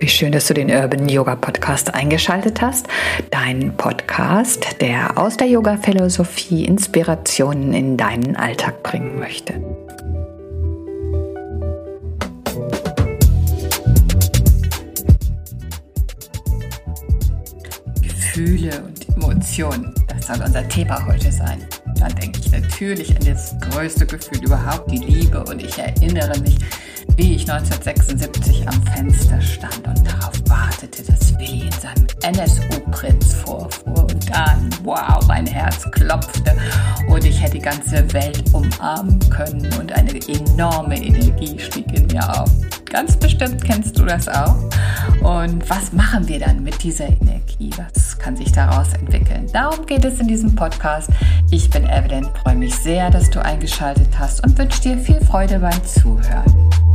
Wie schön, dass du den Urban Yoga Podcast eingeschaltet hast. Dein Podcast, der aus der Yoga-Philosophie Inspirationen in deinen Alltag bringen möchte. Gefühle und Emotionen, das soll unser Thema heute sein. Dann denke ich natürlich an das größte Gefühl überhaupt, die Liebe. Und ich erinnere mich, wie ich 1976 am Fenster stand und darauf wartete, dass Willi in seinem NSU-Prinz vorfuhr. Und dann, wow, mein Herz klopfte und ich hätte die ganze Welt umarmen können und eine enorme Energie stieg in mir auf. Ganz bestimmt kennst du das auch. Und was machen wir dann mit dieser Energie? Was kann sich daraus entwickeln? Darum geht es in diesem Podcast. Ich bin Evelyn, freue mich sehr, dass du eingeschaltet hast und wünsche dir viel Freude beim Zuhören.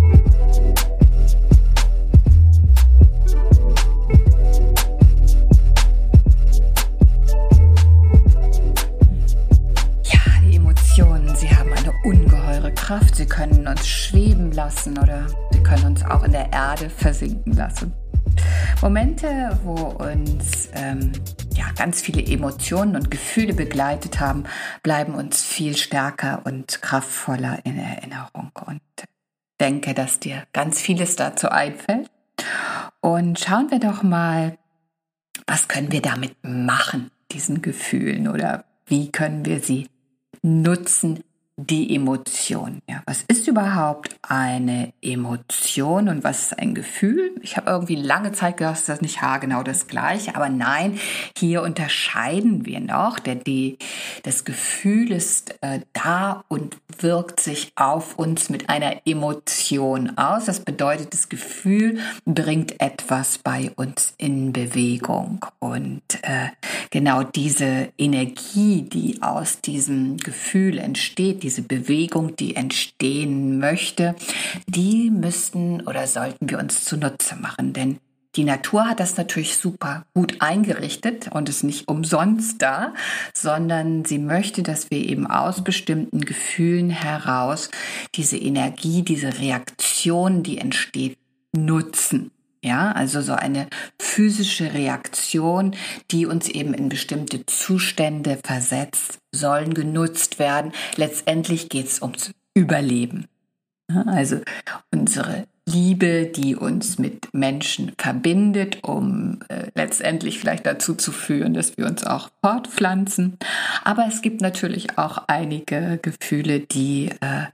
Sie können uns schweben lassen oder sie können uns auch in der Erde versinken lassen. Momente, wo uns ähm, ja, ganz viele Emotionen und Gefühle begleitet haben, bleiben uns viel stärker und kraftvoller in Erinnerung. Und denke, dass dir ganz vieles dazu einfällt. Und schauen wir doch mal, was können wir damit machen, diesen Gefühlen, oder wie können wir sie nutzen, die Emotion. Ja, was ist überhaupt eine Emotion und was ist ein Gefühl? Ich habe irgendwie lange Zeit gedacht, das ist nicht haargenau das gleiche, aber nein, hier unterscheiden wir noch. Der, die, das Gefühl ist äh, da und wirkt sich auf uns mit einer Emotion aus. Das bedeutet, das Gefühl bringt etwas bei uns in Bewegung und äh, genau diese Energie, die aus diesem Gefühl entsteht, diese Bewegung, die entstehen möchte, die müssten oder sollten wir uns zunutze machen. Denn die Natur hat das natürlich super gut eingerichtet und ist nicht umsonst da, sondern sie möchte, dass wir eben aus bestimmten Gefühlen heraus diese Energie, diese Reaktion, die entsteht, nutzen. Ja, also so eine physische Reaktion, die uns eben in bestimmte Zustände versetzt, sollen genutzt werden. Letztendlich geht es ums Überleben. Also unsere Liebe, die uns mit Menschen verbindet, um äh, letztendlich vielleicht dazu zu führen, dass wir uns auch fortpflanzen. Aber es gibt natürlich auch einige Gefühle, die äh,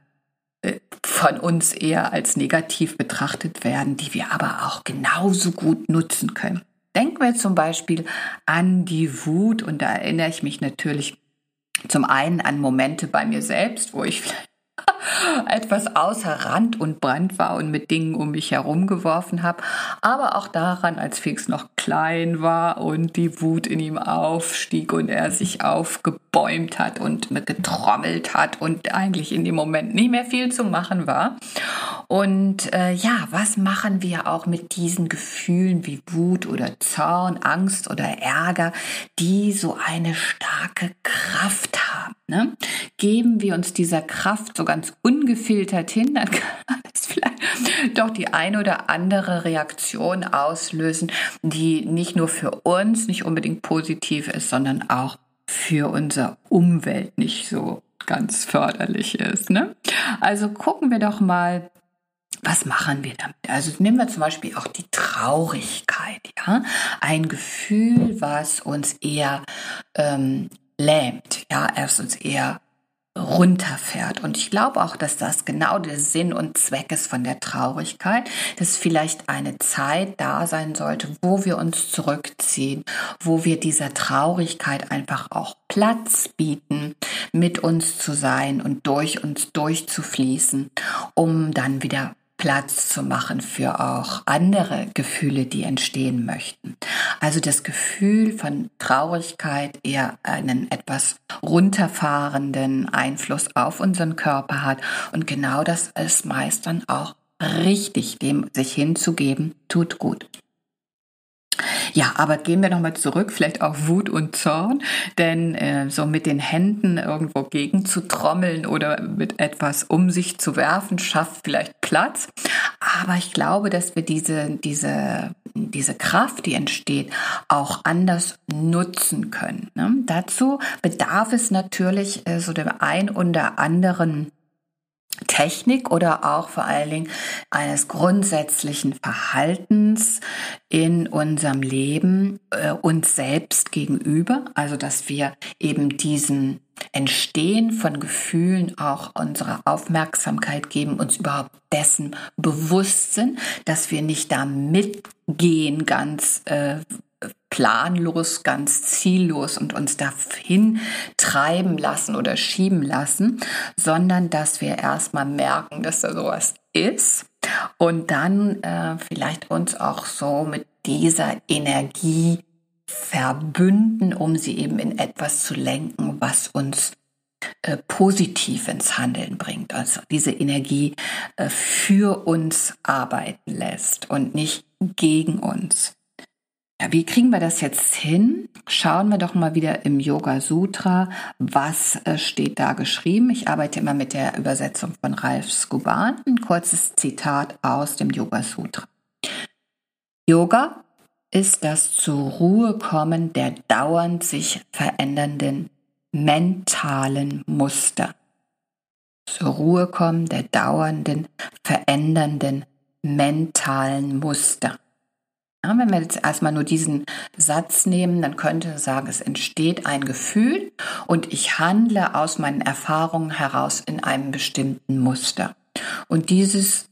von uns eher als negativ betrachtet werden, die wir aber auch genauso gut nutzen können. Denken wir zum Beispiel an die Wut und da erinnere ich mich natürlich zum einen an Momente bei mir selbst, wo ich vielleicht etwas außer Rand und Brand war und mit Dingen um mich herum geworfen habe, aber auch daran, als Felix noch klein war und die Wut in ihm aufstieg und er sich aufgebäumt hat und getrommelt hat und eigentlich in dem Moment nicht mehr viel zu machen war. Und äh, ja, was machen wir auch mit diesen Gefühlen wie Wut oder Zorn, Angst oder Ärger, die so eine starke Kraft haben? Ne? Geben wir uns dieser Kraft so ganz ungefiltert hin, dann kann es vielleicht doch die eine oder andere Reaktion auslösen, die nicht nur für uns nicht unbedingt positiv ist, sondern auch für unsere Umwelt nicht so ganz förderlich ist. Ne? Also gucken wir doch mal, was machen wir damit? Also nehmen wir zum Beispiel auch die Traurigkeit, ja, ein Gefühl, was uns eher ähm, lähmt, ja, es uns eher runterfährt. Und ich glaube auch, dass das genau der Sinn und Zweck ist von der Traurigkeit, dass vielleicht eine Zeit da sein sollte, wo wir uns zurückziehen, wo wir dieser Traurigkeit einfach auch Platz bieten, mit uns zu sein und durch uns durchzufließen, um dann wieder Platz zu machen für auch andere Gefühle, die entstehen möchten. Also das Gefühl von Traurigkeit eher einen etwas runterfahrenden Einfluss auf unseren Körper hat. Und genau das ist meist dann auch richtig, dem sich hinzugeben, tut gut. Ja, aber gehen wir nochmal zurück, vielleicht auf Wut und Zorn, denn äh, so mit den Händen irgendwo gegen zu trommeln oder mit etwas um sich zu werfen, schafft vielleicht Platz. Aber ich glaube, dass wir diese, diese, diese Kraft, die entsteht, auch anders nutzen können. Ne? Dazu bedarf es natürlich äh, so dem ein oder anderen Technik oder auch vor allen Dingen eines grundsätzlichen Verhaltens in unserem Leben äh, uns selbst gegenüber, also dass wir eben diesen Entstehen von Gefühlen auch unsere Aufmerksamkeit geben, uns überhaupt dessen bewusst sind, dass wir nicht da mitgehen ganz äh, planlos, ganz ziellos und uns dahin treiben lassen oder schieben lassen, sondern dass wir erstmal merken, dass da sowas ist und dann äh, vielleicht uns auch so mit dieser Energie verbünden, um sie eben in etwas zu lenken, was uns äh, positiv ins Handeln bringt, also diese Energie äh, für uns arbeiten lässt und nicht gegen uns. Ja, wie kriegen wir das jetzt hin? Schauen wir doch mal wieder im Yoga Sutra, was äh, steht da geschrieben. Ich arbeite immer mit der Übersetzung von Ralf Skuban. Ein kurzes Zitat aus dem Yoga Sutra. Yoga ist das zur Ruhe kommen der dauernd sich verändernden mentalen Muster. Zur Ruhe kommen der dauernden, verändernden mentalen Muster. Ja, wenn wir jetzt erstmal nur diesen Satz nehmen, dann könnte man sagen, es entsteht ein Gefühl und ich handle aus meinen Erfahrungen heraus in einem bestimmten Muster. Und dieses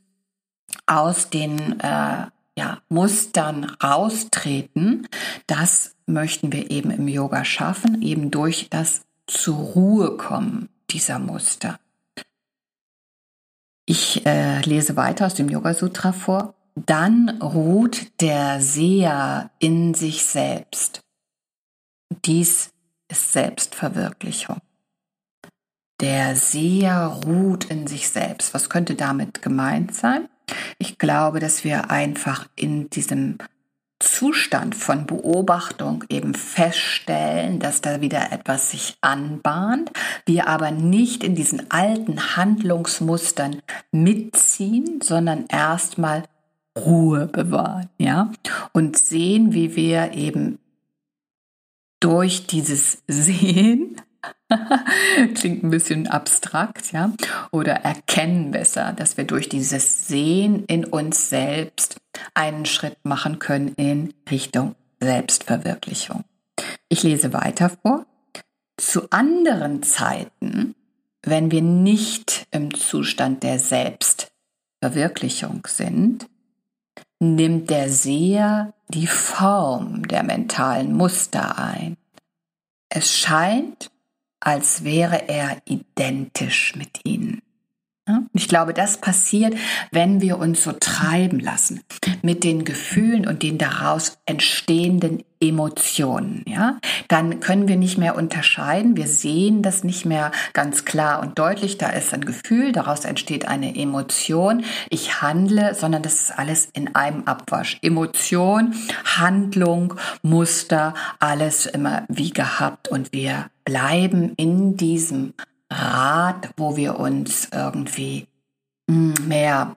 aus den äh, ja, Mustern raustreten, das möchten wir eben im Yoga schaffen, eben durch das zur Ruhe kommen dieser Muster. Ich äh, lese weiter aus dem Yoga Sutra vor. Dann ruht der Seher in sich selbst. Dies ist Selbstverwirklichung. Der Seher ruht in sich selbst. Was könnte damit gemeint sein? Ich glaube, dass wir einfach in diesem Zustand von Beobachtung eben feststellen, dass da wieder etwas sich anbahnt, wir aber nicht in diesen alten Handlungsmustern mitziehen, sondern erstmal Ruhe bewahren, ja, und sehen, wie wir eben durch dieses Sehen Klingt ein bisschen abstrakt, ja? Oder erkennen besser, dass wir durch dieses Sehen in uns selbst einen Schritt machen können in Richtung Selbstverwirklichung. Ich lese weiter vor. Zu anderen Zeiten, wenn wir nicht im Zustand der Selbstverwirklichung sind, nimmt der Seher die Form der mentalen Muster ein. Es scheint, als wäre er identisch mit ihnen. Ich glaube, das passiert, wenn wir uns so treiben lassen mit den Gefühlen und den daraus entstehenden Emotionen. Ja, dann können wir nicht mehr unterscheiden. Wir sehen das nicht mehr ganz klar und deutlich. Da ist ein Gefühl, daraus entsteht eine Emotion. Ich handle, sondern das ist alles in einem Abwasch. Emotion, Handlung, Muster, alles immer wie gehabt und wir bleiben in diesem Rad, wo wir uns irgendwie hm, mehr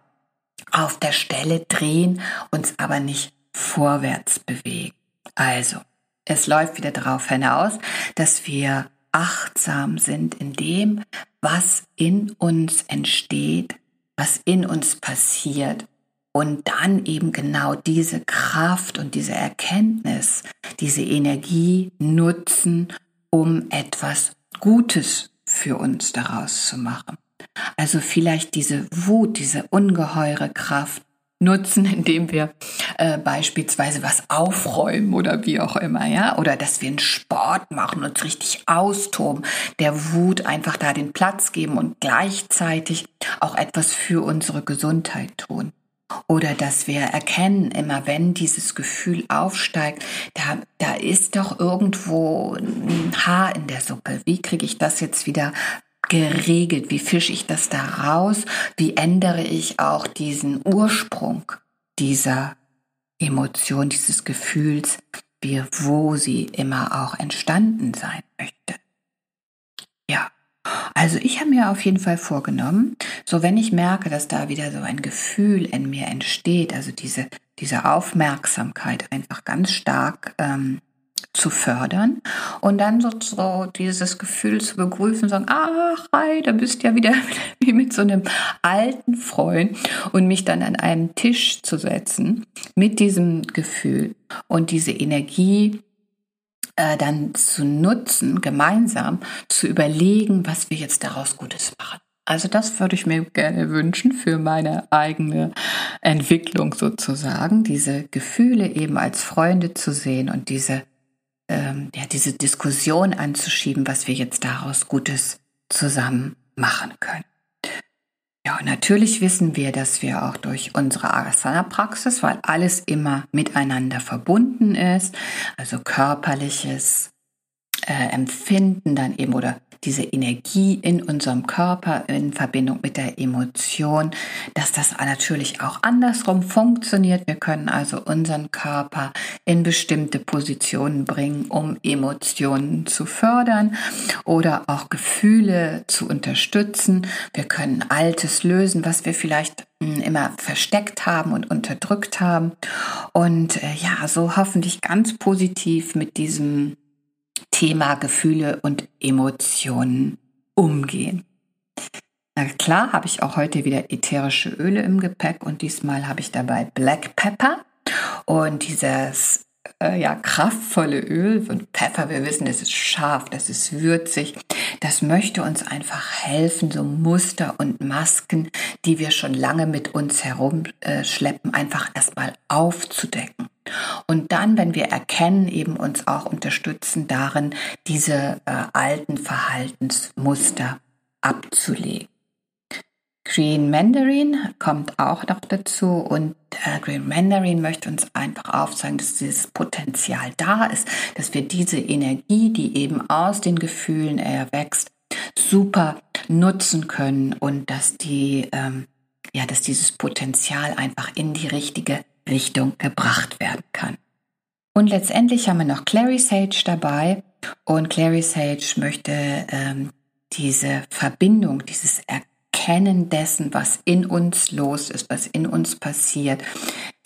auf der Stelle drehen, uns aber nicht vorwärts bewegen. Also, es läuft wieder darauf hinaus, dass wir achtsam sind in dem, was in uns entsteht, was in uns passiert und dann eben genau diese Kraft und diese Erkenntnis, diese Energie nutzen, um etwas Gutes für uns daraus zu machen. Also vielleicht diese Wut, diese ungeheure Kraft nutzen, indem wir äh, beispielsweise was aufräumen oder wie auch immer, ja, oder dass wir einen Sport machen, uns richtig austoben, der Wut einfach da den Platz geben und gleichzeitig auch etwas für unsere Gesundheit tun. Oder dass wir erkennen, immer wenn dieses Gefühl aufsteigt, da, da ist doch irgendwo ein Haar in der Suppe. Wie kriege ich das jetzt wieder geregelt? Wie fische ich das da raus? Wie ändere ich auch diesen Ursprung dieser Emotion, dieses Gefühls, wie wo sie immer auch entstanden sein möchte. Ja, also ich habe mir auf jeden Fall vorgenommen, so wenn ich merke, dass da wieder so ein Gefühl in mir entsteht, also diese, diese Aufmerksamkeit einfach ganz stark ähm, zu fördern und dann so, so dieses Gefühl zu begrüßen, sagen, ach, hi, da bist du ja wieder wie mit so einem alten Freund und mich dann an einen Tisch zu setzen mit diesem Gefühl und diese Energie äh, dann zu nutzen, gemeinsam zu überlegen, was wir jetzt daraus Gutes machen. Also das würde ich mir gerne wünschen für meine eigene Entwicklung sozusagen, diese Gefühle eben als Freunde zu sehen und diese ähm, ja, diese Diskussion anzuschieben, was wir jetzt daraus Gutes zusammen machen können. Ja, natürlich wissen wir, dass wir auch durch unsere Asana-Praxis, weil alles immer miteinander verbunden ist, also körperliches äh, Empfinden dann eben oder diese Energie in unserem Körper in Verbindung mit der Emotion, dass das natürlich auch andersrum funktioniert. Wir können also unseren Körper in bestimmte Positionen bringen, um Emotionen zu fördern oder auch Gefühle zu unterstützen. Wir können Altes lösen, was wir vielleicht hm, immer versteckt haben und unterdrückt haben. Und äh, ja, so hoffentlich ganz positiv mit diesem Thema Gefühle und Emotionen umgehen. Na klar, habe ich auch heute wieder ätherische Öle im Gepäck und diesmal habe ich dabei Black Pepper und dieses äh, ja kraftvolle Öl und Pfeffer. Wir wissen, das ist scharf, das ist würzig. Das möchte uns einfach helfen, so Muster und Masken, die wir schon lange mit uns herumschleppen, einfach erstmal aufzudecken. Und dann, wenn wir erkennen, eben uns auch unterstützen darin, diese äh, alten Verhaltensmuster abzulegen. Green Mandarin kommt auch noch dazu und äh, Green Mandarin möchte uns einfach aufzeigen, dass dieses Potenzial da ist, dass wir diese Energie, die eben aus den Gefühlen erwächst, super nutzen können und dass die ähm, ja, dass dieses Potenzial einfach in die richtige Richtung gebracht werden kann. Und letztendlich haben wir noch Clary Sage dabei und Clary Sage möchte ähm, diese Verbindung, dieses Erkennen dessen, was in uns los ist, was in uns passiert,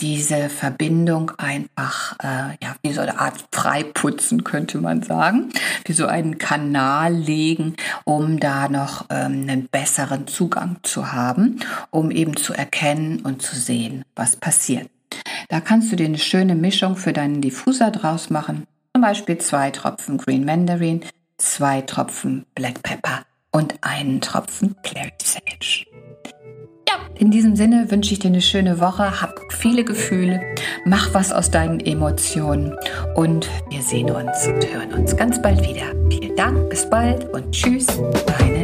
diese Verbindung einfach, äh, ja, wie so eine Art Freiputzen könnte man sagen, wie so einen Kanal legen, um da noch ähm, einen besseren Zugang zu haben, um eben zu erkennen und zu sehen, was passiert. Da kannst du dir eine schöne Mischung für deinen Diffuser draus machen. Zum Beispiel zwei Tropfen Green Mandarin, zwei Tropfen Black Pepper und einen Tropfen Clary Sage. Ja, in diesem Sinne wünsche ich dir eine schöne Woche, hab viele Gefühle, mach was aus deinen Emotionen und wir sehen uns und hören uns ganz bald wieder. Vielen Dank, bis bald und tschüss, deine